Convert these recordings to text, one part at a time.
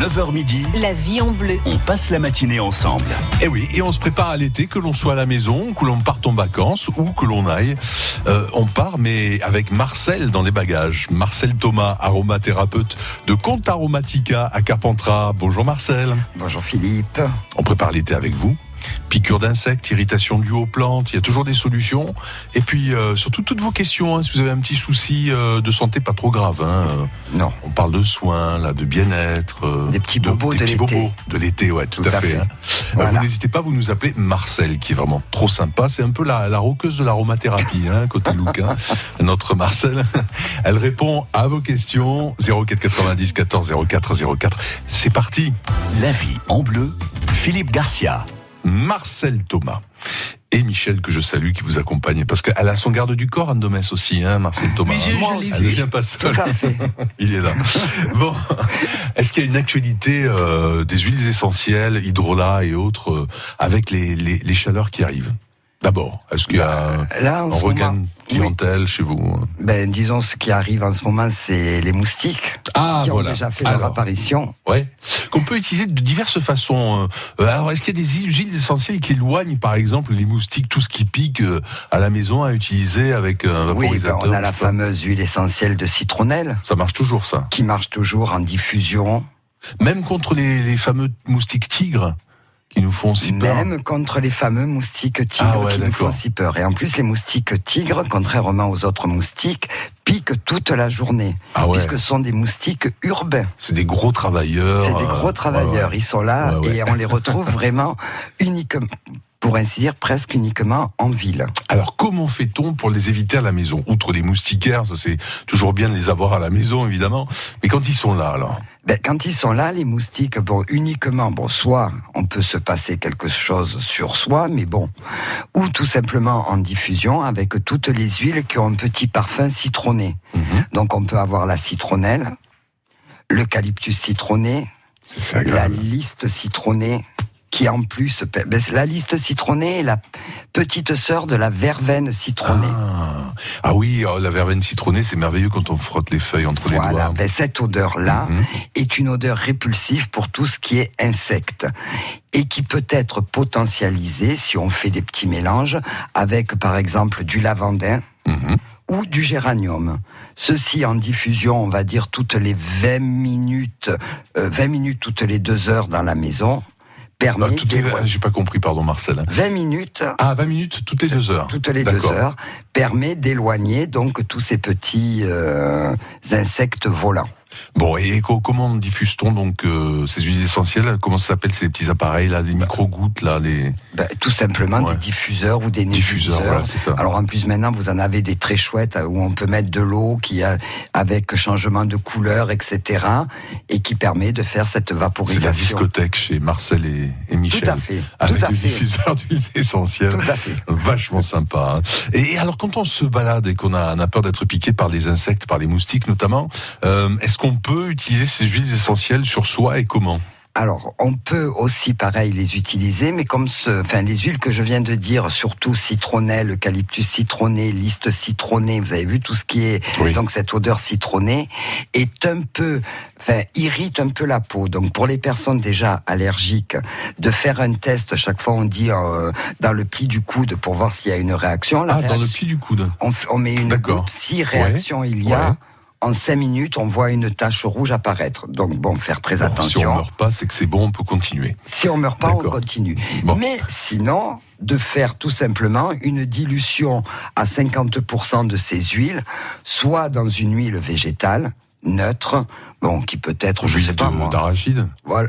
9h midi, La vie en bleu. on passe la matinée ensemble. Et Eh oui, et on se prépare à l'été, que l'on soit à la maison, que l'on parte en vacances ou que l'on aille. Euh, on part, mais avec Marcel dans les bagages. Marcel Thomas, aromathérapeute de Compte Aromatica à Carpentras. Bonjour Marcel. Bonjour Philippe. On prépare l'été avec vous. Piqûres d'insectes, irritation due aux plantes, il y a toujours des solutions. Et puis euh, surtout toutes vos questions, hein, si vous avez un petit souci euh, de santé pas trop grave. Hein, euh, Non, on parle de soins, là, de bien-être, euh, Des petits bobos des de petits l'été. bobos de l'été, ouais, tout, Tout à à fait. fait. hein. Voilà. Vous n'hésitez pas, vous nous appelez Marcel, qui est vraiment trop sympa. C'est un peu la, la roqueuse de l'aromathérapie, hein, côté look. hein. Notre Marcel, elle répond à vos questions. 04 90 14 04 04. C'est parti. La vie en bleu, Philippe Garcia. Marcel Thomas. Et Michel, que je salue, qui vous accompagne. Parce qu'elle a son garde du corps, Anne Domès aussi, hein, Marcel Thomas. je- Moi je aussi. l'ai Elle ne vu. vient pas seule. tout à fait. Il est là. Bon, est-ce qu'il y a une actualité euh, des huiles essentielles, hydrolat et autres, euh, avec les, les, les chaleurs qui arrivent? D'abord, est-ce qu'il y a Là, en un de clientèle chez vous ben, disons ce qui arrive en ce moment, c'est les moustiques Ah, qui voilà. ont déjà fait leur apparition. ouais, qu'on peut utiliser de diverses façons. euh, alors, est-ce qu'il y a des huiles essentielles qui éloignent, par exemple, les moustiques, tout ce qui pique euh, à la maison à utiliser avec un Oui, ben, vaporisateur on a la fameuse huile essentielle de citronnelle Ça marche toujours, ça. qui marche toujours en diffusion, Même contre les, les fameux moustiques tigres qui nous font si peur. même contre les fameux moustiques tigres Ah ouais, qui nous font si peur. Et en plus, les moustiques tigres, contrairement aux autres moustiques, piquent toute la journée, Ah ouais. puisque ce sont des moustiques urbains. C'est des gros travailleurs. C'est des euh, gros travailleurs. ouais. Ils sont là et on les retrouve vraiment uniquement, pour ainsi dire, presque uniquement en ville. Alors, comment fait-on pour les éviter à la maison? Outre les moustiquaires, ça c'est toujours bien de les avoir à la maison, évidemment. Mais quand ils sont là, alors? Ben, quand ils sont là, les moustiques, bon, uniquement, bon, soit on peut se passer quelque chose sur soi, mais bon, ou tout simplement en diffusion avec toutes les huiles qui ont un petit parfum citronné. Mhm. Donc on peut avoir la citronnelle, l'eucalyptus citronné, la liste citronnée, qui en plus, ben, la liste citronnée est la petite sœur de la verveine citronnée. Ah. Ah oui, oh, la verveine citronnée, c'est merveilleux quand on frotte les feuilles entre les Voilà, doigts. ben, cette odeur-là Mhm. est une odeur répulsive pour tout ce qui est insecte et qui peut être potentialisée si on fait des petits mélanges avec par exemple du lavandin Mhm. ou du géranium. Ceci en diffusion, on va dire toutes les 20 minutes, euh, 20 minutes toutes les deux heures dans la maison, permet Ah, toutes les- J'ai pas compris, pardon Marcel. hein. 20 minutes Ah, 20 minutes toutes les deux heures. toutes les deux heures permet d'éloigner donc tous ces petits euh, insectes volants. Bon, et co- comment diffuse-t-on donc euh, ces huiles essentielles? Comment ça s'appelle ces petits appareils là, des micro-gouttes là, les Ben, tout simplement Ouais. des diffuseurs ou des diffuseurs. Voilà, c'est ça. Alors en plus maintenant vous en avez des très chouettes euh, où on peut mettre de l'eau qui a avec changement de couleur etc et qui permet de faire cette c'est la vaporisation. discothèque chez Marcel et, et Michel. Tout à fait, Avec tout à des fait, diffuseurs d'huiles essentielles. tout à fait. Vachement sympa. hein. Et, et alors, quand on se balade et qu'on a, on a peur d'être piqué par des insectes, par les moustiques notamment, euh, est-ce qu'on peut utiliser ces huiles essentielles sur soi et comment Alors, on peut aussi, pareil, les utiliser, mais comme ce, enfin, les huiles que je viens de dire, surtout citronnelle, eucalyptus citronné, liste citronnée, vous avez vu tout ce qui est, Oui. donc cette odeur citronnée, est un peu, enfin, irrite un peu la peau. Donc, pour les personnes déjà allergiques, de faire un test, chaque fois on dit euh, dans le pli du coude pour voir s'il y a une réaction. La Ah, dans le pli du coude. on, on met une goutte, si réaction il y a, Ouais. En cinq minutes, on voit une tache rouge apparaître. Donc, bon, faire très Bon, attention. si on meurt pas, c'est que c'est bon, on peut continuer. Si on meurt pas, on continue. Bon. Mais sinon, de faire tout simplement une dilution à 50% de ces huiles, soit dans une huile végétale neutre, bon, qui peut être, je sais pas moi, d'arachide. voilà.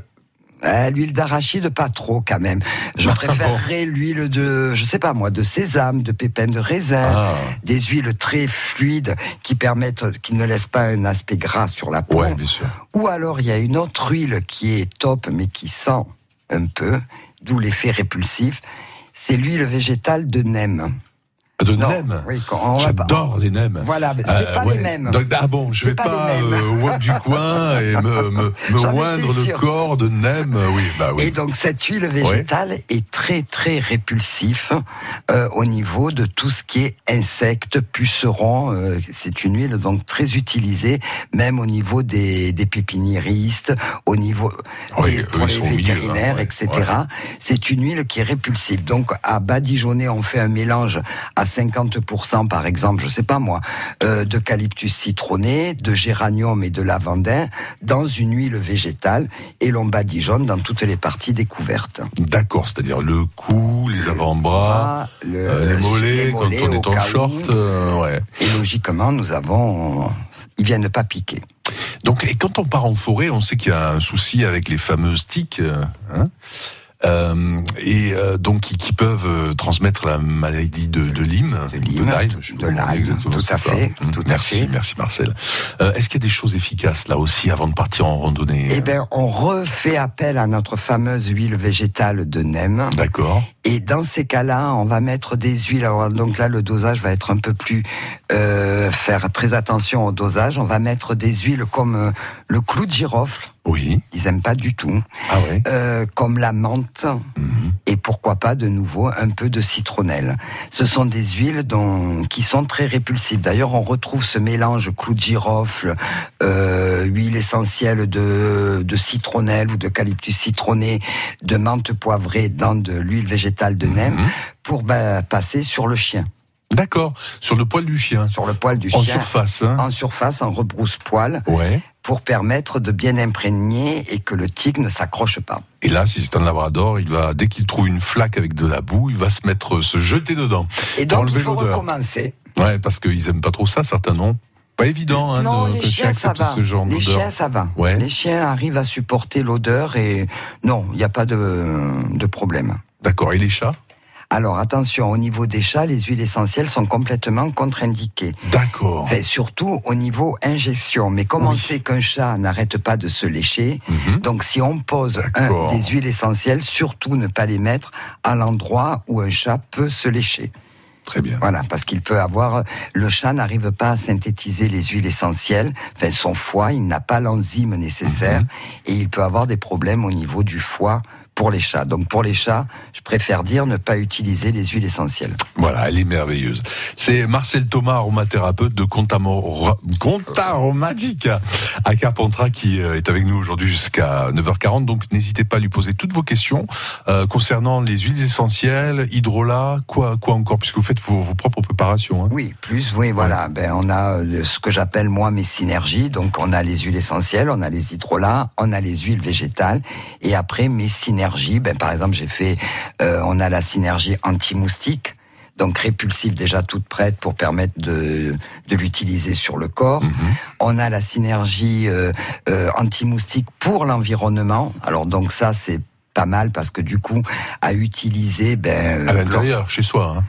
Euh, l'huile d'arachide, pas trop quand même. Je Ah, préférerais l'huile de, je sais pas moi, de sésame, de pépins de raisin, Ah, des huiles très fluides qui permettent, qui ne laissent pas un aspect gras sur la peau. ouais, bien sûr. Ou alors il y a une autre huile qui est top mais qui sent un peu, d'où l'effet répulsif. C'est l'huile végétale de nem. De Non, nems. oui, J'adore les nems. Voilà, mais c'est pas les mêmes. Donc, ah bon, je vais pas pas, euh, au wok du coin et me, me, me oindre le corps de nems. Oui, bah oui. Et donc cette huile végétale est très très répulsif euh, au niveau de tout ce qui est insectes, pucerons. euh, c'est une huile donc très utilisée, même au niveau des, des pépiniéristes, au niveau Oui, des, pour les milieu, vétérinaires, hein, ouais, etc. ouais. C'est une huile qui est répulsive. Donc à Badigeonnet, on fait un mélange à 50% par exemple, je sais pas moi, euh, d'eucalyptus citronné, de géranium et de lavandin dans une huile végétale et l'on badigeonne dans toutes les parties découvertes. D'accord, c'est-à-dire le cou, les avant-bras, le- euh, les mollets, quand on est en short. euh, ouais. Et logiquement, nous avons, ils viennent pas piquer. Donc, et quand on part en forêt, on sait qu'il y a un souci avec les fameuses tiques, hein, et euh, donc qui, qui peuvent euh, transmettre la maladie de, de Lyme, De Lyme, de Lyme, exactement, tout à fait, tout à merci, fait. merci Marcel. Euh, Est-ce qu'il y a des choses efficaces là aussi avant de partir en randonnée Eh ben, on refait appel à notre fameuse huile végétale de Nem. D'accord. Et dans ces cas-là, on va mettre des huiles. Alors, donc là, le dosage va être un peu plus euh, faire très attention au dosage. On va mettre des huiles comme euh, le clou de girofle. Oui. Ils aiment pas du tout. Ah ouais. Euh, comme la menthe. Mhm. Et pourquoi pas de nouveau un peu de citronnelle. Ce sont des huiles dont, qui sont très répulsives. D'ailleurs, on retrouve ce mélange clou de girofle, euh, huile essentielle de, de citronnelle ou d'eucalyptus citronné, de menthe poivrée dans de l'huile végétale de nem Mhm. pour bah, passer sur le chien, D'accord. Sur le poil du chien. sur le poil du En chien. surface. Hein. En surface, en rebrousse-poil, Ouais. pour permettre de bien imprégner et que le tic ne s'accroche pas. Et là, si c'est un labrador, il va dès qu'il trouve une flaque avec de la boue, il va se mettre, se jeter dedans. Et donc, il faut recommencer. Ouais, parce qu'ils aiment pas trop ça, certains non? Pas évident, hein, non, de, les chiens, ça va. ce genre les chiens, ça va. Ouais. Les chiens arrivent à supporter l'odeur et non, il n'y a pas de, de problème. D'accord. Et les chats? Alors attention, au niveau des chats, les huiles essentielles sont complètement contre-indiquées. D'accord. Enfin, surtout au niveau injection. Mais comme on Oui. sait qu'un chat n'arrête pas de se lécher, Mhm. donc si on pose un, des huiles essentielles, surtout ne pas les mettre à l'endroit où un chat peut se lécher. Très bien. Voilà, parce qu'il peut avoir, le chat n'arrive pas à synthétiser les huiles essentielles, enfin son foie, il n'a pas l'enzyme nécessaire, et il peut avoir des problèmes au niveau du foie pour les chats. Donc pour les chats, je préfère dire ne pas utiliser les huiles essentielles. Voilà, elle est merveilleuse. C'est Marcel Thomas, aromathérapeute de Contamor... Contaromatica à Carpentras qui euh, est avec nous aujourd'hui jusqu'à 9h40. Donc n'hésitez pas à lui poser toutes vos questions euh, concernant les huiles essentielles, hydrolat, quoi, quoi encore, puisque vous faites vos, vos propres préparations. Hein. Oui, plus, oui, voilà. Ben, on a euh, ce que j'appelle moi mes synergies. Donc, on a les huiles essentielles, on a les hydrolats, on a les huiles végétales. Et après, mes synergies, ben, par exemple, j'ai fait, euh, on a la synergie anti-moustique. Donc répulsive déjà toute prête pour permettre de, de l'utiliser sur le corps. Mhm. On a la synergie euh, euh, anti-moustique pour l'environnement. Alors donc ça c'est pas mal parce que du coup à utiliser ben À l'intérieur, chez soi. Hein.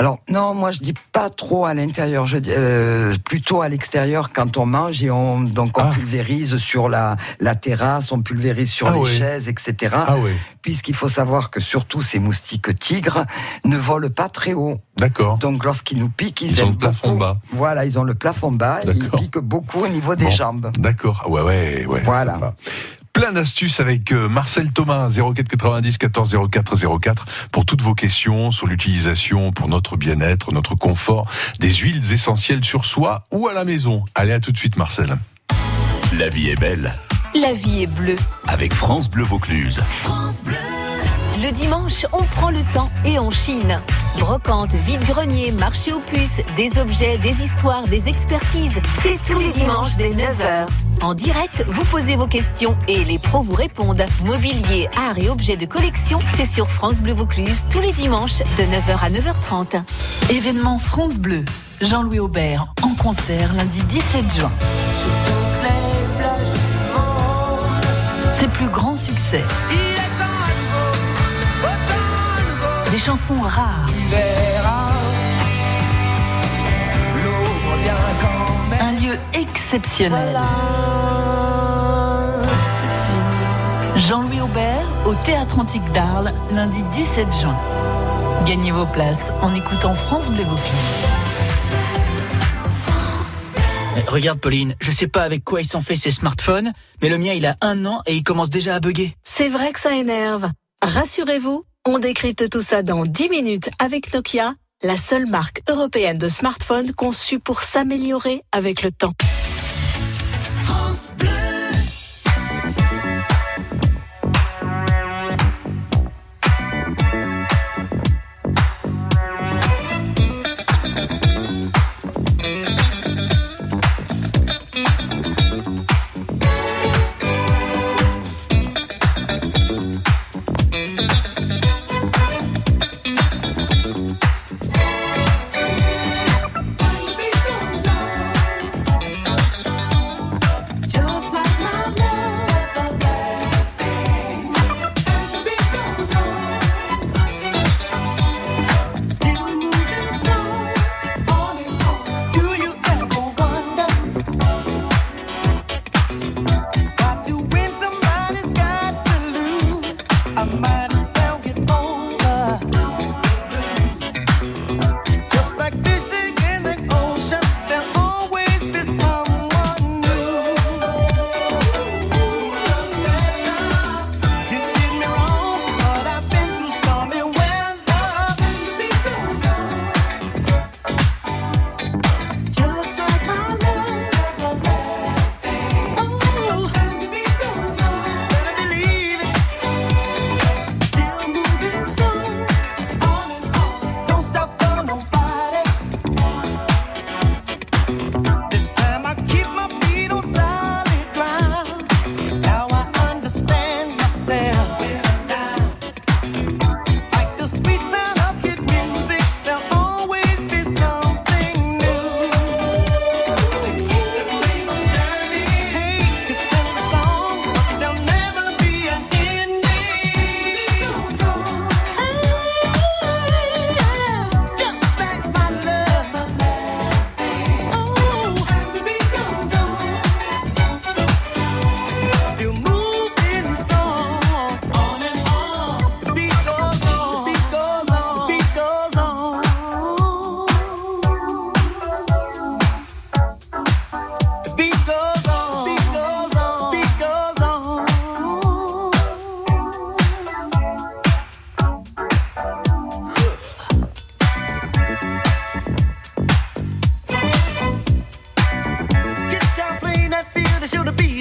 Alors non, moi je dis pas trop à l'intérieur, je dis euh, plutôt à l'extérieur quand on mange et on donc on Ah. pulvérise sur la la terrasse, on pulvérise sur Ah les chaises, etc. Ah oui, Puisqu'il faut savoir que surtout ces moustiques tigres ne volent pas très haut. d'accord. Donc lorsqu'ils nous piquent, ils, Ils ont le plafond bas. Voilà, ils ont le plafond bas et ils piquent beaucoup au niveau des Bon. jambes. D'accord. Ah Ouais, ouais, ouais. Voilà. Plein d'astuces avec euh, Marcel Thomas, 04 90 14 04 04, pour toutes vos questions sur l'utilisation pour notre bien-être, notre confort, des huiles essentielles sur soi ou à la maison. Allez, à tout de suite, Marcel. La vie est belle La vie est bleue. avec France Bleu Vaucluse. Le dimanche, on prend le temps et on chine. Brocante, vide-grenier, marché aux puces, des objets, des histoires, des expertises. C'est tous les dimanches dès 9h. En direct, vous posez vos questions et les pros vous répondent. Mobilier, art et objets de collection, c'est sur France Bleu Vaucluse tous les dimanches de 9h à 9h30. Événement France Bleu. Jean-Louis Aubert en concert lundi 17 juin. Ses plus grands succès. Des chansons rares. Un lieu exceptionnel. Jean-Louis Aubert au Théâtre Antique d'Arles lundi 17 juin. Gagnez vos places en écoutant France Bleu Vaucluse. Eh, Regarde Pauline, je sais pas avec quoi ils sont faits ces smartphones, mais le mien il a un an et il commence déjà à bugger. C'est vrai que ça énerve. Rassurez-vous, on décrypte tout ça dans 10 minutes avec Nokia, la seule marque européenne de smartphones conçue pour s'améliorer avec le temps.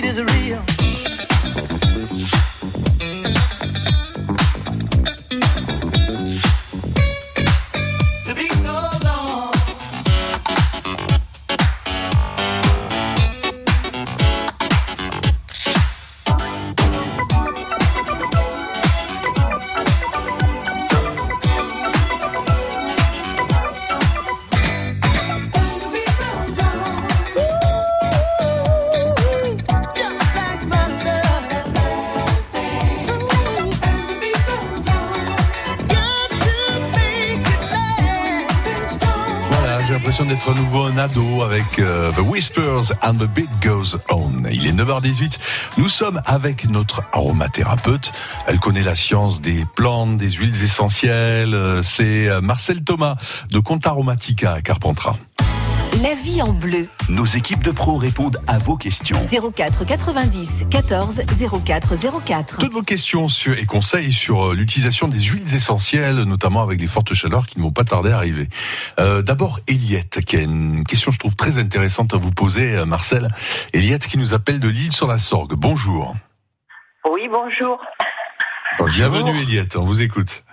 misery. Whispers and the Beat Goes On. Il est 9h18. Nous sommes avec notre aromathérapeute. Elle connaît la science des plantes, des huiles essentielles. Euh, C'est euh, Marcel Thomas de Conta Aromatica à Carpentras. La vie en bleu. Nos équipes de pros répondent à vos questions. 04 90 14 04 04. Toutes vos questions sur, et conseils sur euh, l'utilisation des huiles essentielles, notamment avec les fortes chaleurs qui ne vont pas tarder à arriver. Euh, D'abord, Eliette, qui a une question, je trouve, très intéressante à vous poser, euh, Marcel. Eliette qui nous appelle de l'île sur la Sorgue. Bonjour. Oui, bonjour. Bienvenue, Eliette, on vous écoute.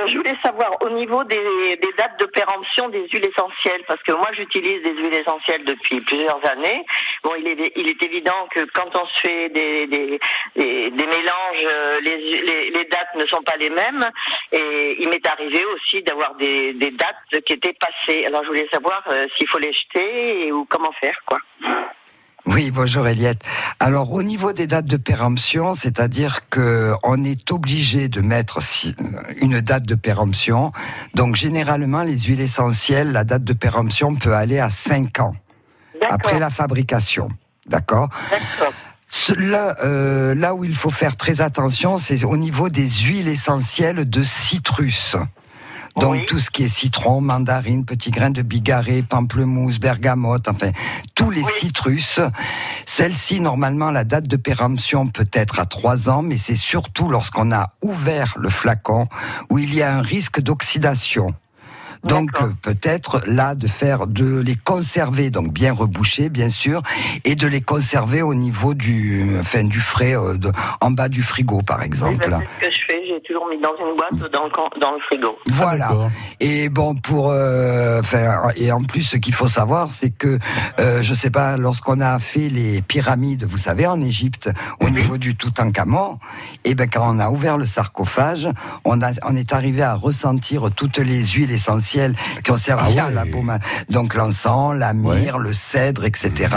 Euh, je voulais savoir au niveau des, dates de péremption des huiles essentielles, parce que moi j'utilise des huiles essentielles depuis plusieurs années. Bon, il est, il est évident que quand on se fait des, mélanges, euh, les, dates ne sont pas les mêmes. Et il m'est arrivé aussi d'avoir des, dates qui étaient passées. Alors je voulais savoir euh, s'il faut les jeter et, ou comment faire, quoi. Oui, bonjour Eliette. Alors au niveau des dates de péremption, c'est-à-dire que on est obligé de mettre une date de péremption. Donc généralement les huiles essentielles, la date de péremption peut aller à 5 ans après la fabrication. D'accord? Là, euh, là où il faut faire très attention, c'est au niveau des huiles essentielles de citrus. Donc Oui. tout ce qui est citron, mandarine, petits grains de bigarré, pamplemousse, bergamote, enfin tous les Oui. citrus. Celle-ci, normalement, la date de péremption peut être à trois ans, mais c'est surtout lorsqu'on a ouvert le flacon où il y a un risque d'oxydation. Donc euh, peut-être là de faire de les conserver donc bien rebouchés bien sûr et de les conserver au niveau du enfin du frais euh, de- en bas du frigo par Oui, exemple. ben, c'est ce que je fais. J'ai toujours mis dans une boîte dans le, can- dans le frigo. Voilà. D'accord. Et bon, pour euh, enfin, et en plus, ce qu'il faut savoir, c'est que euh, je sais pas, lorsqu'on a fait les pyramides, vous savez, en Égypte, au niveau du Toutankhamon, et ben quand on a ouvert le sarcophage, on a, on est arrivé à ressentir toutes les huiles essentielles qui ont servi Ah à la pommade. Donc l'encens, la myrrhe, le cèdre, etc.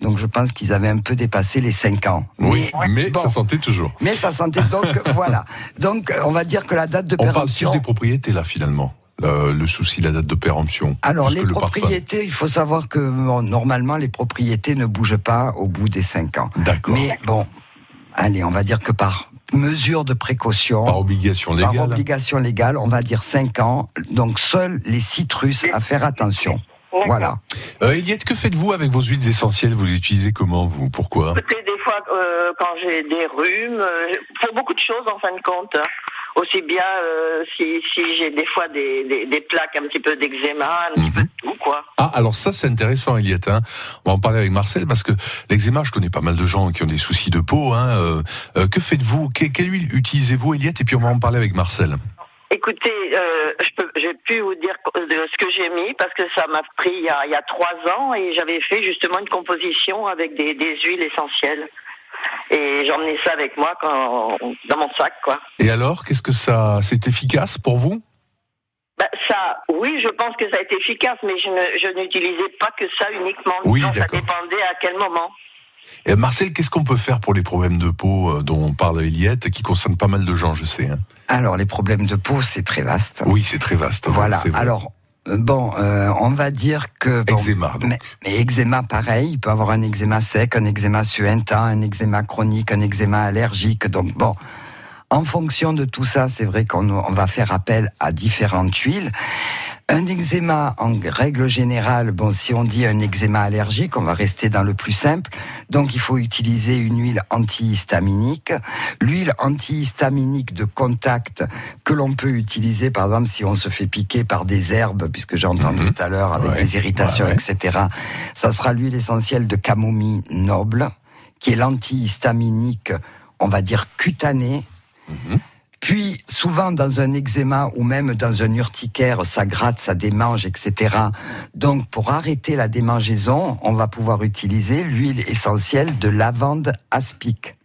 Donc je pense qu'ils avaient un peu dépassé les 5 ans. Oui, mais bon. ça sentait toujours. Mais ça sentait donc voilà. Donc on va dire que la date de On parle plus péremption. des propriétés là finalement. Le, le souci, la date de péremption. Alors les le propriétés, il faut savoir que bon, normalement les propriétés ne bougent pas au bout des 5 ans. D'accord. Mais bon, allez, on va dire que par mesure de précaution, Par obligation par légale. obligation légale, on va dire 5 ans. Donc seuls les citrus à faire attention. Voilà. Euh, Eliette, que faites-vous avec vos huiles essentielles? Vous les utilisez comment vous? Pourquoi? Des fois, euh, quand j'ai des rhumes, euh, pour beaucoup de choses en fin de compte. hein. Aussi bien euh, si, si j'ai des fois des, des, des plaques, un petit peu d'eczéma, un petit peu de tout, quoi. Ah, alors ça c'est intéressant, Eliette. Hein. On va en parler avec Marcel parce que l'eczéma, je connais pas mal de gens qui ont des soucis de peau. Hein. Euh, euh, que faites-vous? Que- Quelle huile utilisez-vous, Eliette? Et puis on va en parler avec Marcel. Écoutez, euh, je peux, j'ai pu vous dire de ce que j'ai mis parce que ça m'a pris il y a, il y a trois ans et j'avais fait justement une composition avec des, des huiles essentielles. Et j'emmenais ça avec moi quand, dans mon sac, quoi. Et alors, qu'est-ce que ça, c'est efficace pour vous? Bah, ça, oui, je pense que ça a été efficace, mais je, ne, je n'utilisais pas que ça uniquement. Oui, Disons, ça dépendait à quel moment. Et Marcel, qu'est-ce qu'on peut faire pour les problèmes de peau euh, dont parle Eliette, qui concernent pas mal de gens, je sais. hein Alors les problèmes de peau, c'est très vaste. Oui, c'est très vaste. Voilà. vrai. Alors bon, euh, on va dire que bon, eczéma, donc. Mais, mais eczéma, pareil, il peut avoir un eczéma sec, un eczéma suintant, un eczéma chronique, un eczéma allergique. Donc bon, en fonction de tout ça, c'est vrai qu'on on va faire appel à différentes huiles. Un eczéma, en règle générale, bon, si on dit un eczéma allergique, on va rester dans le plus simple. Donc, il faut utiliser une huile antihistaminique. L'huile antihistaminique de contact que l'on peut utiliser, par exemple, si on se fait piquer par des herbes, puisque j'ai entendu Mhm. tout à l'heure avec Ouais. des irritations, Ouais, ouais. etc. Ça sera l'huile essentielle de camomille noble, qui est l'antihistaminique, on va dire cutanée. Mhm. Souvent dans un eczéma ou même dans un urticaire, ça gratte, ça démange, etc. Donc, pour arrêter la démangeaison, on va pouvoir utiliser l'huile essentielle de lavande aspic,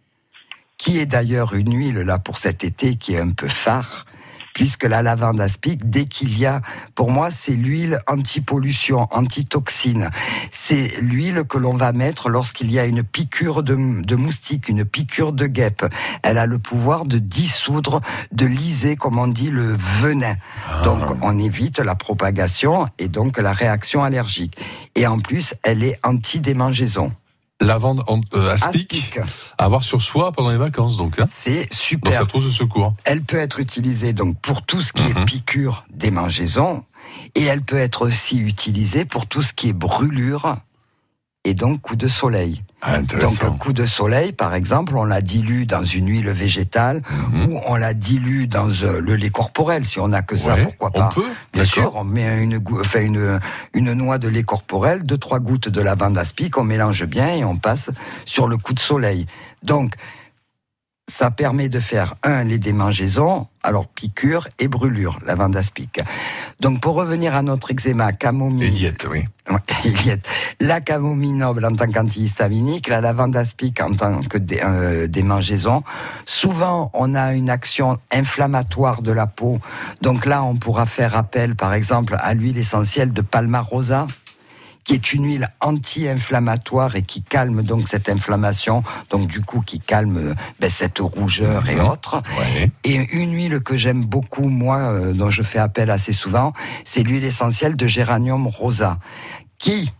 qui est d'ailleurs une huile, là, pour cet été, qui est un peu phare, puisque la lavande aspic, dès qu'il y a, pour moi, c'est l'huile anti-pollution, anti-toxine. C'est l'huile que l'on va mettre lorsqu'il y a une piqûre de, de moustique, une piqûre de guêpe. Elle a le pouvoir de dissoudre, de liser, comme on dit, le venin. Donc, on évite la propagation et donc la réaction allergique. Et en plus, elle est anti-démangeaison. Lavande en- euh, aspic, Aspic. à avoir sur soi pendant les vacances, donc. Hein, C'est dans super. sa trousse de secours. Elle peut être utilisée donc pour tout ce qui Mhm. est piqûre, démangeaison, et elle peut être aussi utilisée pour tout ce qui est brûlure et donc coup de soleil. Ah, Donc un coup de soleil, par exemple, on la dilue dans une huile végétale Mhm. ou on la dilue dans euh, le lait corporel. Si on n'a que ça, Ouais, pourquoi on pas peut, Bien sûr, on met une, enfin une, une noix de lait corporel, deux trois gouttes de lavande aspic, on mélange bien et on passe sur le coup de soleil. Donc ça permet de faire un les démangeaisons, alors piqûre et brûlure, lavande aspic. Donc pour revenir à notre eczéma, camomille, Eliette, oui. Eliette. La camomille noble en tant qu'antihistaminique, la lavande aspic en tant que dé- euh, démangeaison. Souvent, on a une action inflammatoire de la peau. Donc là, on pourra faire appel, par exemple, à l'huile essentielle de Palmarosa, qui est une huile anti-inflammatoire et qui calme donc cette inflammation, donc du coup qui calme euh, ben, cette rougeur et autres. Ouais. Et une huile que j'aime beaucoup, moi, euh, dont je fais appel assez souvent, c'est l'huile essentielle de géranium rosa, qui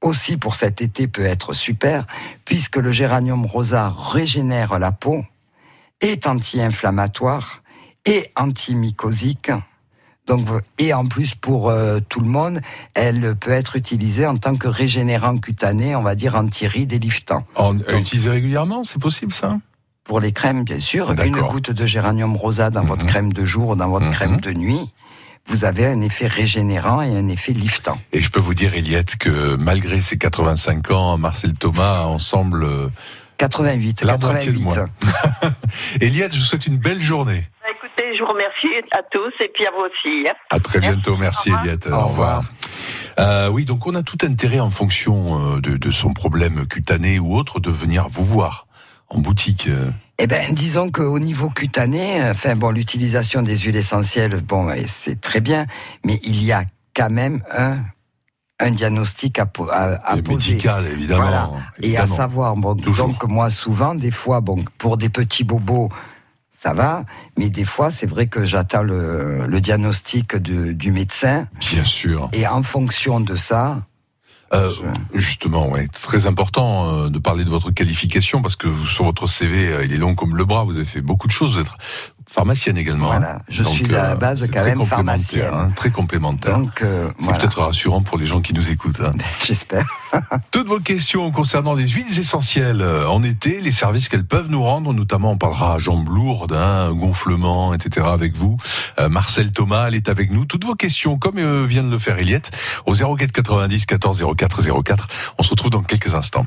aussi pour cet été peut être super, puisque le géranium rosa régénère la peau, est anti-inflammatoire et antimycosique. Donc, et en plus, pour euh, tout le monde, elle peut être utilisée en tant que régénérant cutané, on va dire anti-rides et liftant. En, à utiliser régulièrement, c'est possible ça? Pour les crèmes, bien sûr, une goutte de géranium rosa dans votre Mhm. crème de jour ou dans votre Mhm. crème de nuit, vous avez un effet régénérant et un effet liftant. Et je peux vous dire, Eliette, que malgré ses 85 ans, Marcel Thomas ensemble. euh, 88, La moitié de 88. moi. Eliette, je vous souhaite une belle journée. Écoutez, je vous remercie à tous et puis à vous aussi. hein. À très Merci. bientôt. Merci, Au revoir. Eliette. Au revoir. Euh, oui, donc on a tout intérêt en fonction euh, de, de son problème cutané ou autre de venir vous voir en boutique. euh. Eh ben, disons qu'au niveau cutané, enfin bon, l'utilisation des huiles essentielles, bon, c'est très bien, mais il y a quand même un un diagnostic à, à, à Et poser. médical, évidemment. Voilà. Et à savoir, bon, Toujours. donc moi souvent, des fois, bon, pour des petits bobos, ça va, mais des fois, c'est vrai que j'attends le, le diagnostic de- du médecin, Bien sûr. et en fonction de ça, Euh, justement, ouais, c'est très important euh, de parler de votre qualification parce que sur votre CV, euh, il est long comme le bras. Vous avez fait beaucoup de choses. Vous êtes pharmacienne également. Voilà. hein. Je suis à la base c'est quand même pharmacienne. hein, très complémentaire. donc euh, c'est voilà, peut-être rassurant pour les gens qui nous écoutent. hein. j'espère. Toutes vos questions concernant les huiles essentielles euh, en été, les services qu'elles peuvent nous rendre, notamment on parlera à jambes lourdes, hein, gonflement, etc. avec vous. Euh, Marcel Thomas, elle est avec nous. Toutes vos questions, comme euh, vient de le faire Eliette, au 04 90 14 04 04. On se retrouve dans quelques instants.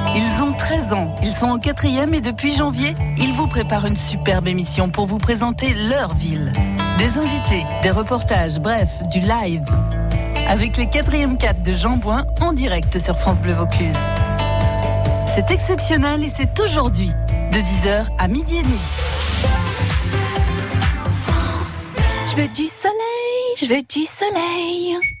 Ils ont 13 ans, ils sont en quatrième et depuis janvier, ils vous préparent une superbe émission pour vous présenter leur ville. Des invités, des reportages, bref, du live. Avec les quatrièmes 4 de Jean Bouin en direct sur France Bleu Vaucluse. C'est exceptionnel et c'est aujourd'hui, de 10h à midi et demi. Je veux du soleil, je veux du soleil.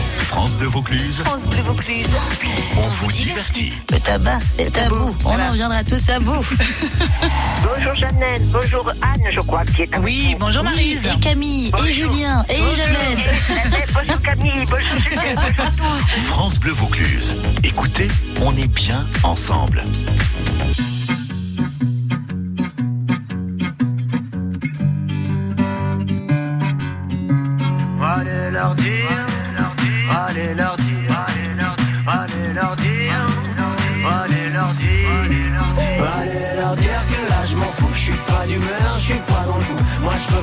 France Bleu Vaucluse, France Bleu Vaucluse. on vous divertit. Le tabac, c'est tabou. On en reviendra tous à bout. Bonjour Jeannette, bonjour Anne, je crois, qui est Oui, bonjour Marise. et Camille, et. Julien, et Elisabeth. Elisabeth, bonjour Camille, bonjour Julien, bonjour tous. France Bleu Vaucluse. Écoutez, on est bien ensemble. Allez leur dire,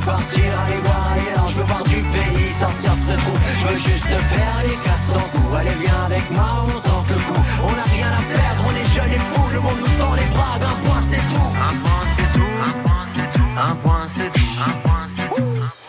partir, aller voir ailleurs, je veux voir du pays, sortir de ce trou. Je veux juste faire les 400 coups. Allez viens avec moi, on tente le coup. On a rien à perdre, on est jeunes et fous, le monde nous tend les bras,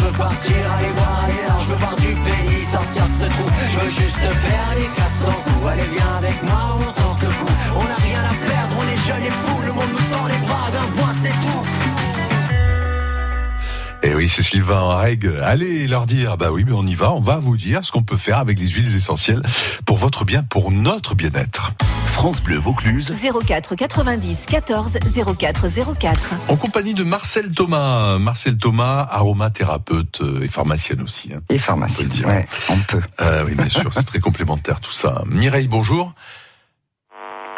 je veux partir, aller voir ailleurs, je veux voir du pays, sortir de ce trou. Je veux juste faire les 400 coups. Allez viens avec moi, on tente le coup. On n'a rien à perdre, on est jeunes et fous, oui, c'est Sylvain en règle. Allez leur dire, bah oui, mais on y va, on va vous dire ce qu'on peut faire avec les huiles essentielles pour votre bien, pour notre bien-être. France Bleu Vaucluse. 04 90 14 04 04. En compagnie de Marcel Thomas. Marcel Thomas, aromathérapeute euh, et pharmacienne aussi. hein. Et On peut le dire. ouais, on peut. Euh, oui, bien sûr, c'est très complémentaire tout ça. Mireille, bonjour.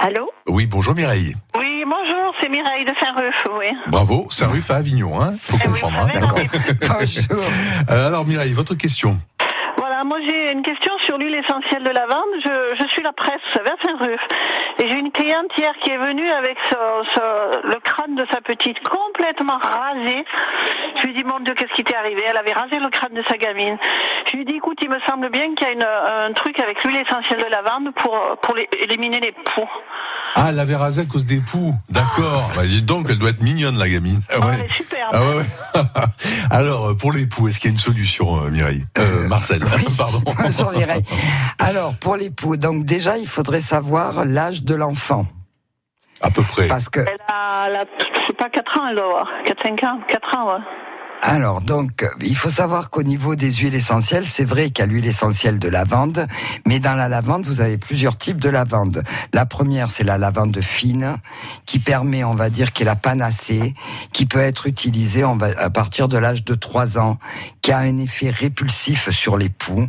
Allô Oui, bonjour Mireille. Oui, bonjour, c'est Mireille de Saint-Ruf, oui. Bravo, Saint-Ruf à Avignon, hein. Faut Eh oui, comprendre. hein. D'accord. Bonjour. Euh, alors Mireille, votre question. Voilà, moi j'ai une question sur l'huile essentielle de lavande. Je, je suis la presse vers Saint-Ruf. Et j'ai une cliente hier qui est venue avec ce- ce- le crâne de sa petite complètement rasé. Je lui ai dit, mon Dieu, qu'est-ce qui t'est arrivé? Elle avait rasé le crâne de sa gamine. Je lui ai dit, écoute, il me semble bien qu'il y a une- un truc avec l'huile essentielle de lavande pour, pour les- éliminer les poux. Ah, elle avait rasé à cause des poux. D'accord. Bah, donc, elle doit être mignonne, la gamine. Ah, Oh, ouais. elle est superbe. Ah ouais, ouais. Alors, pour les poux, est-ce qu'il y a une solution, euh, Mireille? Euh, Marcel, pardon. Mireille. Alors, pour l'époux, donc déjà, il faudrait savoir l'âge de l'enfant. À peu près. Parce que, Elle a, elle a, je sais pas, 4 ans, elle doit avoir. 4-5 ans. 4 ans, ouais. Alors, donc, il faut savoir qu'au niveau des huiles essentielles, c'est vrai qu'il y a l'huile essentielle de lavande, mais dans la lavande, vous avez plusieurs types de lavande. La première, c'est la lavande fine, qui permet, on va dire, qui est la panacée, qui peut être utilisée à partir de l'âge de 3 ans, qui a un effet répulsif sur les poux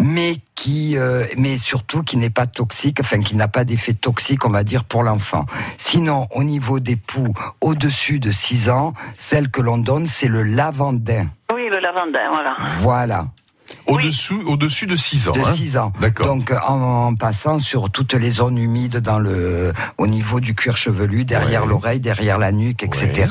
mais qui, euh, mais surtout qui n'est pas toxique, enfin qui n'a pas d'effet toxique, on va dire, pour l'enfant. Sinon, au niveau des poux au-dessus de 6 ans, celle que l'on donne, c'est le lavandin. Oui, le lavandin, voilà. Voilà. Au-dessus, au-dessus de 6 ans. De hein 6 ans. D'accord. Donc en, en passant sur toutes les zones humides dans le, au niveau du cuir chevelu, derrière Ouais. l'oreille, derrière la nuque, etc.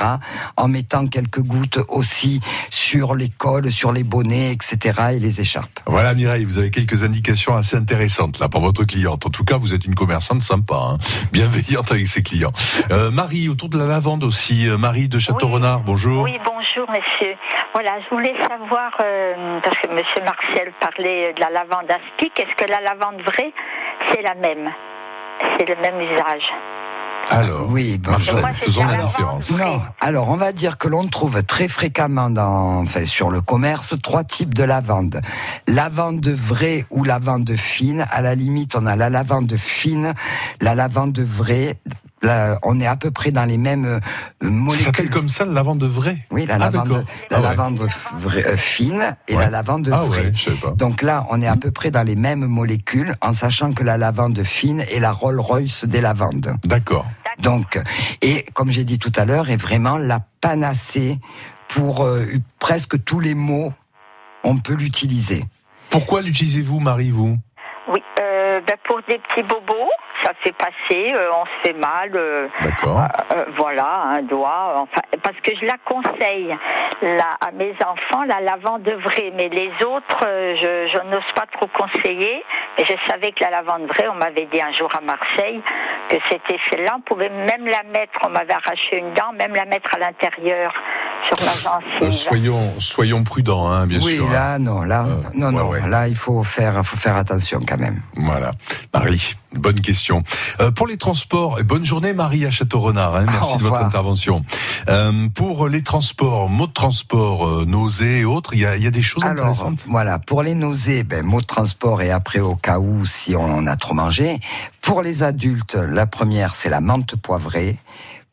En mettant quelques gouttes aussi sur les cols, sur les bonnets, etc. et les écharpes. Voilà Mireille, vous avez quelques indications assez intéressantes là pour votre cliente. En tout cas, vous êtes une commerçante sympa, hein, bienveillante avec ses clients. Euh, Marie, autour de la lavande aussi. Euh, Marie de Château-Renard, bonjour. Oui, bonjour monsieur. Voilà, je voulais savoir, euh, parce que monsieur Marcel parlait de la lavande astique, est-ce que la lavande vraie, c'est la même? C'est le même usage Alors, oui, bon, Moi, faisons la différence. Non. Alors, on va dire que l'on trouve très fréquemment dans, enfin, sur le commerce trois types de lavande. Lavande vraie ou lavande fine. À la limite, on a la lavande fine, la lavande vraie. Là, on est à peu près dans les mêmes euh, Ça molécules. s'appelle comme ça, la lavande vraie Oui, la Ah, lavande, la Ah ouais. lavande vraie- euh, fine et Ouais. la lavande Ah vraie. ouais, je savais pas. Donc là, on est à peu près dans les mêmes molécules, en sachant que la lavande fine est la Rolls-Royce des lavandes. D'accord. Donc, et comme j'ai dit tout à l'heure, est vraiment la panacée pour euh, presque tous les mots. On peut l'utiliser. Pourquoi l'utilisez-vous, Marie, vous Oui, euh, ben, pour des petits bobos, ça fait passer, euh, on se fait mal, euh, D'accord. euh, voilà, un doigt, enfin, parce que je la conseille là, à mes enfants, la lavande vraie, mais les autres, euh, je, je n'ose pas trop conseiller, mais je savais que la lavande vraie, on m'avait dit un jour à Marseille que c'était celle-là, on pouvait même la mettre, on m'avait arraché une dent, même la mettre à l'intérieur sur ma gencive. Euh, soyons, soyons prudents, hein, bien oui, sûr. hein. là, non, là, non, non, là, il faut faire, faut faire attention quand même. Voilà. Marie, bonne question. Euh, pour les transports, bonne journée Marie à Château-Renard, hein, merci de votre intervention. Euh, pour les transports, mots de transport, euh, nausées et autres, il y a, il y a des choses Alors, intéressantes? voilà, pour les nausées, ben, mot de transport et après au cas où si on a trop mangé. Pour les adultes, la première, c'est la menthe poivrée.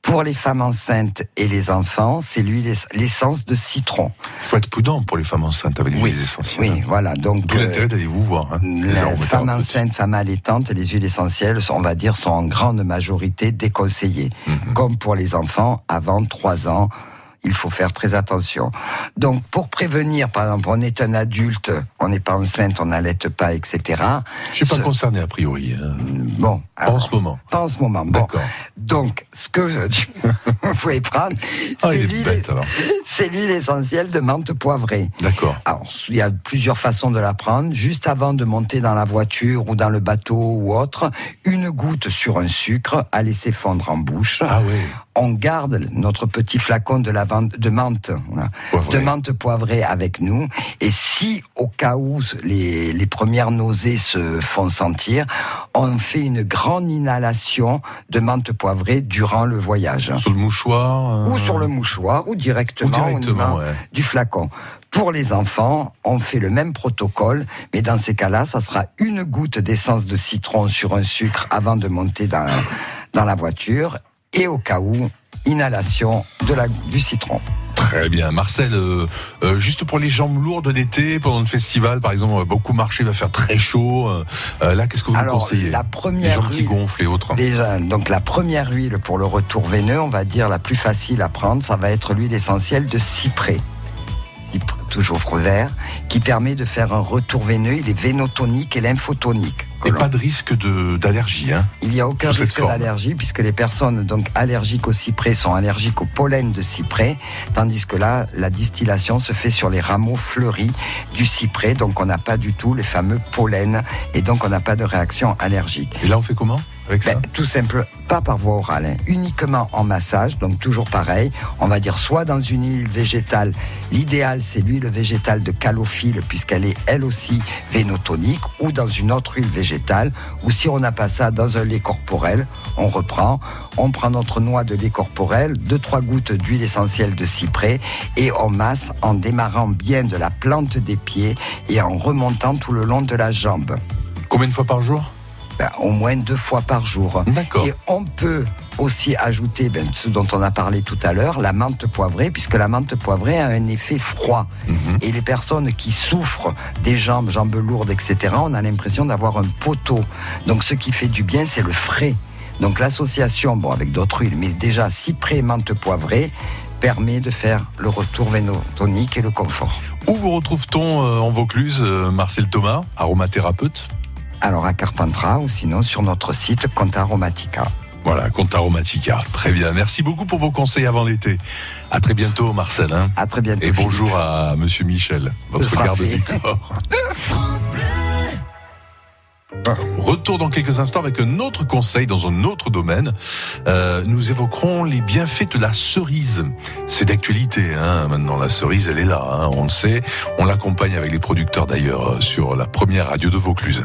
Pour les femmes enceintes et les enfants, c'est l'huile, l'essence de citron. Il faut être prudent pour les femmes enceintes avec les huiles essentielles. Oui, voilà. Donc, euh, l'intérêt d'aller vous voir. Hein, les femmes enceintes, femmes allaitantes, les huiles essentielles, on va dire, sont en grande majorité déconseillées. Mhm. Comme pour les enfants, avant 3 ans, il faut faire très attention. Donc, pour prévenir, par exemple, on est un adulte, on n'est pas enceinte, on n'allaite pas, etc. Je suis pas Ce- concerné a priori. hein. Bon. Pas en ce moment. Pas en ce moment. Bon. Donc, ce que je- vous pouvez prendre, Ah, c'est l'huile essentielle de menthe poivrée. D'accord. Alors, il y a plusieurs façons de la prendre. Juste avant de monter dans la voiture ou dans le bateau ou autre, une goutte sur un sucre à laisser fondre en bouche. Ah oui. On garde notre petit flacon de, lavande, de menthe, Poivrée. de menthe poivrée avec nous. Et si, au cas où les, les premières nausées se font sentir, on fait une grande inhalation de menthe poivrée durant le voyage. Sur le mouchoir. euh, Ou sur le mouchoir, ou directement, Ou directement, au ouais. du flacon. Pour les enfants, on fait le même protocole, mais dans ces cas-là, ça sera une goutte d'essence de citron sur un sucre avant de monter dans, dans la voiture, et au cas où, inhalation de la, du citron. Très bien. Marcel, euh, euh, juste pour les jambes lourdes d'été, pendant le festival, par exemple, euh, beaucoup marcher, il va faire très chaud. euh, là, qu'est-ce que vous nous Alors, conseillez la Les première jambes qui huile- gonflent et autres. Déjà, donc la première huile pour le retour veineux, on va dire la plus facile à prendre, ça va être l'huile essentielle de cyprès. Cypre- Toujours vert, qui permet de faire un retour veineux. Il est vénotonique et lymphotonique. Et pas de risque d'allergie. Hein. Il n'y a aucun risque d'allergie puisque les personnes donc allergiques au cyprès sont allergiques au pollen de cyprès, tandis que là, la distillation se fait sur les rameaux fleuris du cyprès, donc on n'a pas du tout les fameux pollens et donc on n'a pas de réaction allergique. Et là, on fait comment avec ça? Ben, Tout simple, pas par voie orale, hein, uniquement en massage, donc toujours pareil. On va dire soit dans une huile végétale. L'idéal, c'est l'huile végétale de calophylle, puisqu'elle est elle aussi vénotonique, ou dans une autre huile végétale, ou si on n'a pas ça, dans un lait corporel, on reprend, on prend notre noix de lait corporel, deux trois gouttes d'huile essentielle de cyprès, et on masse en démarrant bien de la plante des pieds et en remontant tout le long de la jambe. Combien de fois par jour? Ben, au moins deux fois par jour. D'accord. Et on peut aussi ajouter ben, ce dont on a parlé tout à l'heure, la menthe poivrée, puisque la menthe poivrée a un effet froid. Mhm. Et les personnes qui souffrent des jambes, jambes lourdes, etc., on a l'impression d'avoir un poteau. Donc ce qui fait du bien, c'est le frais. Donc l'association, bon, avec d'autres huiles, mais déjà cyprès menthe poivrée, permet de faire le retour vénotonique et le confort. Où vous retrouve-t-on euh, en Vaucluse, euh, Marcel Thomas, aromathérapeute? Alors à Carpentras ou sinon sur notre site Conta Aromatica. Voilà, Compte Aromatica. Très bien. Merci beaucoup pour vos conseils avant l'été. À très bientôt, Marcel. hein. À très bientôt. Et bonjour à Monsieur Michel, votre garde du corps. Retour dans quelques instants avec un autre conseil dans un autre domaine. Euh, nous évoquerons les bienfaits de la cerise. C'est d'actualité hein, maintenant. La cerise, elle est là. hein, on le sait. On l'accompagne avec les producteurs d'ailleurs sur la première radio de Vaucluse.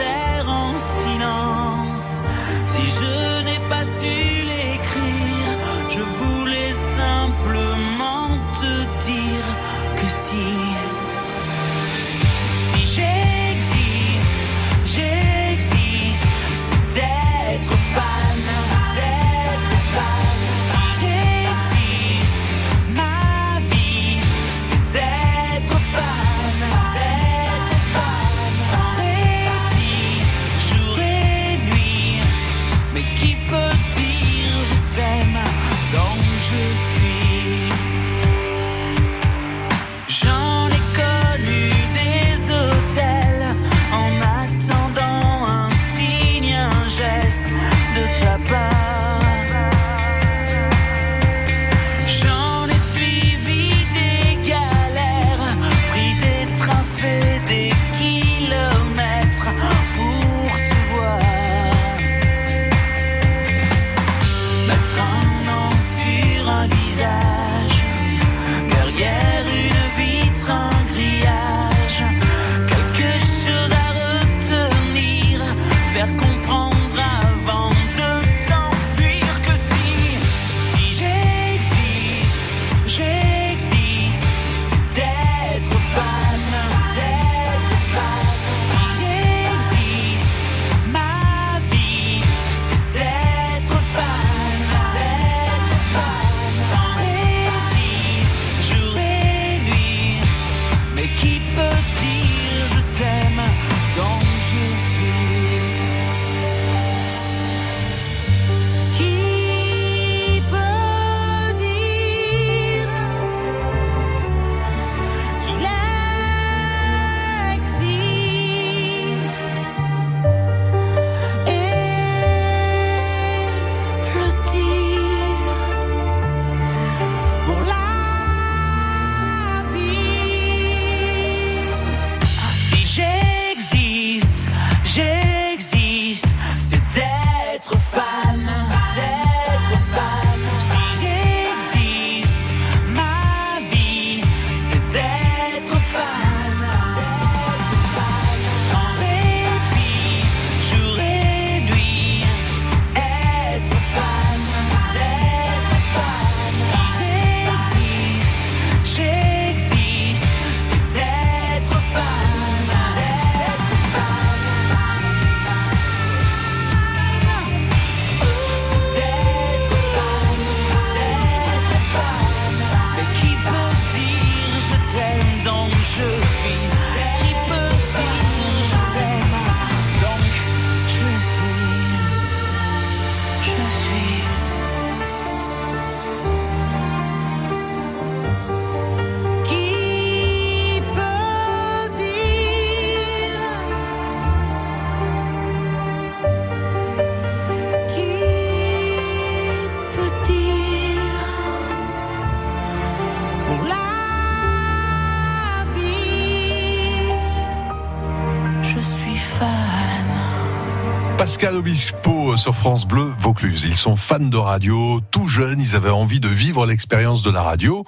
en Pascal Obispo sur France Bleu Vaucluse. Ils sont fans de radio, tout jeunes, ils avaient envie de vivre l'expérience de la radio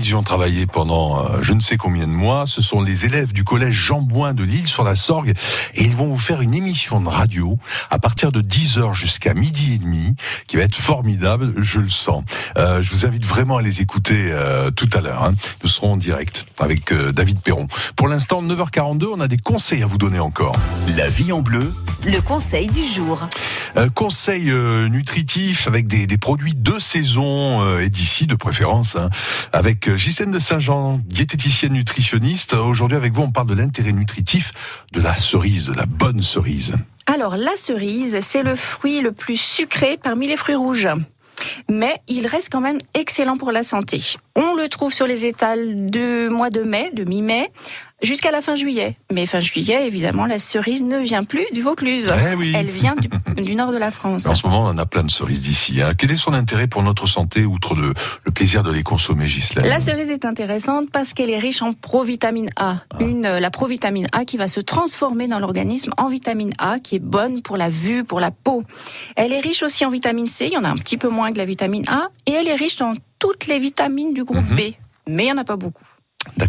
ils y ont travaillé pendant euh, je ne sais combien de mois. Ce sont les élèves du collège Jean Bouin de Lille sur la Sorgue et ils vont vous faire une émission de radio à partir de 10h jusqu'à midi et demi qui va être formidable, je le sens. Euh, je vous invite vraiment à les écouter euh, tout à l'heure. hein. Nous serons en direct avec euh, David Perron. Pour l'instant, 9h42, on a des conseils à vous donner encore. La vie en bleu, Le conseil du jour. Euh, conseil euh, nutritif avec des, des produits de saison euh, et d'ici de préférence, hein, avec Gisèle de Saint-Jean, diététicienne nutritionniste. Aujourd'hui avec vous, on parle de l'intérêt nutritif de la cerise, de la bonne cerise. Alors, la cerise, c'est le fruit le plus sucré parmi les fruits rouges. Mais il reste quand même excellent pour la santé. On le trouve sur les étals de mois de mai, de mi-mai, jusqu'à la fin juillet. Mais fin juillet, évidemment, la cerise ne vient plus du Vaucluse. Eh oui. Elle vient du, du nord de la France. En ce moment, on en a plein de cerises d'ici. hein. Quel est son intérêt pour notre santé, outre le, le plaisir de les consommer, Gisèle La cerise est intéressante parce qu'elle est riche en provitamine A. Une, euh, la provitamine A qui va se transformer dans l'organisme en vitamine A, qui est bonne pour la vue, pour la peau. Elle est riche aussi en vitamine C, il y en a un petit peu moins que la vitamine A, et elle est riche dans toutes les vitamines du groupe Mhm. B. Mais il n'y en a pas beaucoup.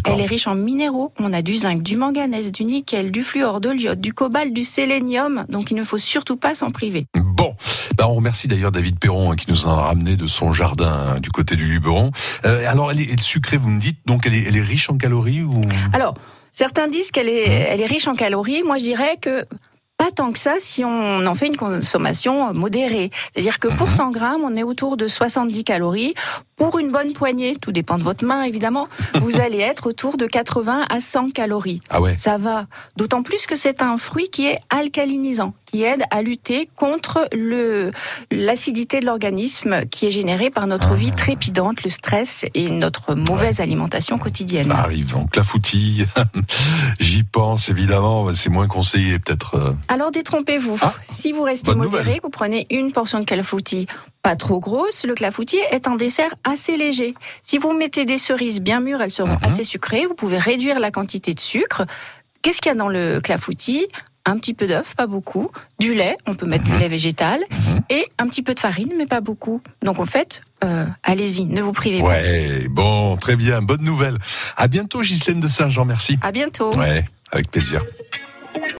Elle est riche en minéraux. On a du zinc, du manganèse, du nickel, du fluor, de l'iode, du cobalt, du sélénium. Donc il ne faut surtout pas s'en priver. Bon, ben on remercie d'ailleurs David Perron hein, qui nous en a ramené de son jardin hein, du côté du Luberon. Euh, alors, elle est, elle est sucrée, vous me dites, donc elle est, elle est riche en calories ou? Alors, certains disent qu'elle est, elle est riche en calories. Moi, je dirais que pas tant que ça si on en fait une consommation modérée. C'est-à-dire que pour 100 grammes, on est autour de 70 calories. Pour une bonne poignée, tout dépend de votre main évidemment, vous allez être autour de 80 à 100 calories. Ah ouais. Ça va. D'autant plus que c'est un fruit qui est alcalinisant, qui aide à lutter contre le l'acidité de l'organisme qui est générée par notre vie trépidante, le stress et notre mauvaise alimentation quotidienne. ça arrive en clafoutis J'y pense évidemment, c'est moins conseillé peut-être. euh. Alors détrompez-vous. si vous restez bonne modéré, nouvelle. vous prenez une portion de clafoutis pas trop grosse, le clafoutis est un dessert assez léger. Si vous mettez des cerises bien mûres, elles seront assez sucrées. Vous pouvez réduire la quantité de sucre. Qu'est-ce qu'il y a dans le clafoutis? Un petit peu d'œuf, pas beaucoup, du lait, on peut mettre du lait végétal, et un petit peu de farine, mais pas beaucoup. Donc en fait, euh, allez-y, ne vous privez pas. Ouais, bon, très bien, bonne nouvelle. À bientôt Ghislaine de Saint-Jean, merci. À bientôt. Ouais, avec plaisir.